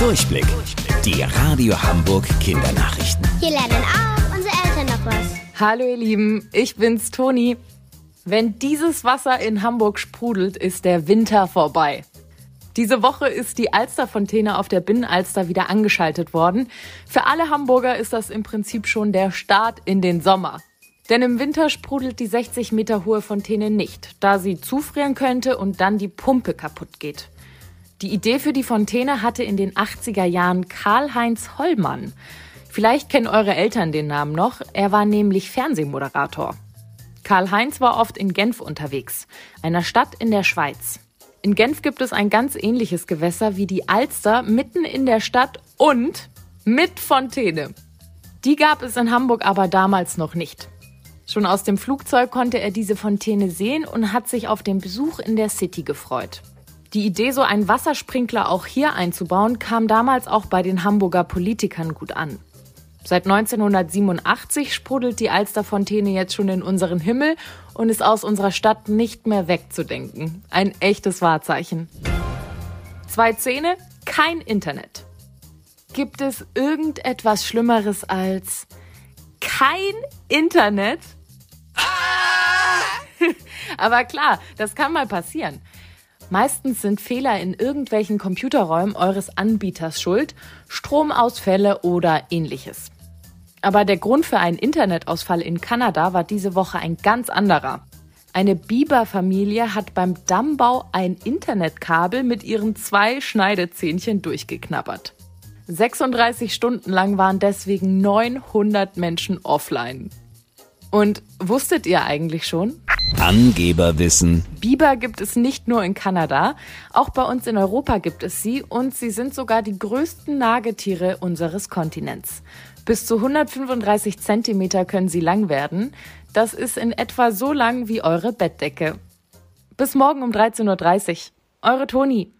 Durchblick. Die Radio Hamburg Kindernachrichten. Hier lernen auch unsere Eltern noch was. Hallo ihr Lieben, ich bin's Toni. Wenn dieses Wasser in Hamburg sprudelt, ist der Winter vorbei. Diese Woche ist die Alsterfontäne auf der Binnenalster wieder angeschaltet worden. Für alle Hamburger ist das im Prinzip schon der Start in den Sommer. Denn im Winter sprudelt die 60 Meter hohe Fontäne nicht, da sie zufrieren könnte und dann die Pumpe kaputt geht. Die Idee für die Fontäne hatte in den 80er Jahren Karl-Heinz Hollmann. Vielleicht kennen eure Eltern den Namen noch. Er war nämlich Fernsehmoderator. Karl-Heinz war oft in Genf unterwegs, einer Stadt in der Schweiz. In Genf gibt es ein ganz ähnliches Gewässer wie die Alster mitten in der Stadt und mit Fontäne. Die gab es in Hamburg aber damals noch nicht. Schon aus dem Flugzeug konnte er diese Fontäne sehen und hat sich auf den Besuch in der City gefreut. Die Idee, so einen Wassersprinkler auch hier einzubauen, kam damals auch bei den Hamburger Politikern gut an. Seit 1987 sprudelt die Alsterfontäne jetzt schon in unseren Himmel und ist aus unserer Stadt nicht mehr wegzudenken. Ein echtes Wahrzeichen. Zwei Zähne, kein Internet. Gibt es irgendetwas Schlimmeres als kein Internet? Aber klar, das kann mal passieren. Meistens sind Fehler in irgendwelchen Computerräumen eures Anbieters schuld, Stromausfälle oder ähnliches. Aber der Grund für einen Internetausfall in Kanada war diese Woche ein ganz anderer. Eine Biberfamilie hat beim Dammbau ein Internetkabel mit ihren zwei Schneidezähnchen durchgeknabbert. 36 Stunden lang waren deswegen 900 Menschen offline. Und wusstet ihr eigentlich schon? Angeberwissen. Biber gibt es nicht nur in Kanada, auch bei uns in Europa gibt es sie und sie sind sogar die größten Nagetiere unseres Kontinents. Bis zu 135 Zentimeter können sie lang werden. Das ist in etwa so lang wie eure Bettdecke. Bis morgen um 13.30 Uhr. Eure Toni.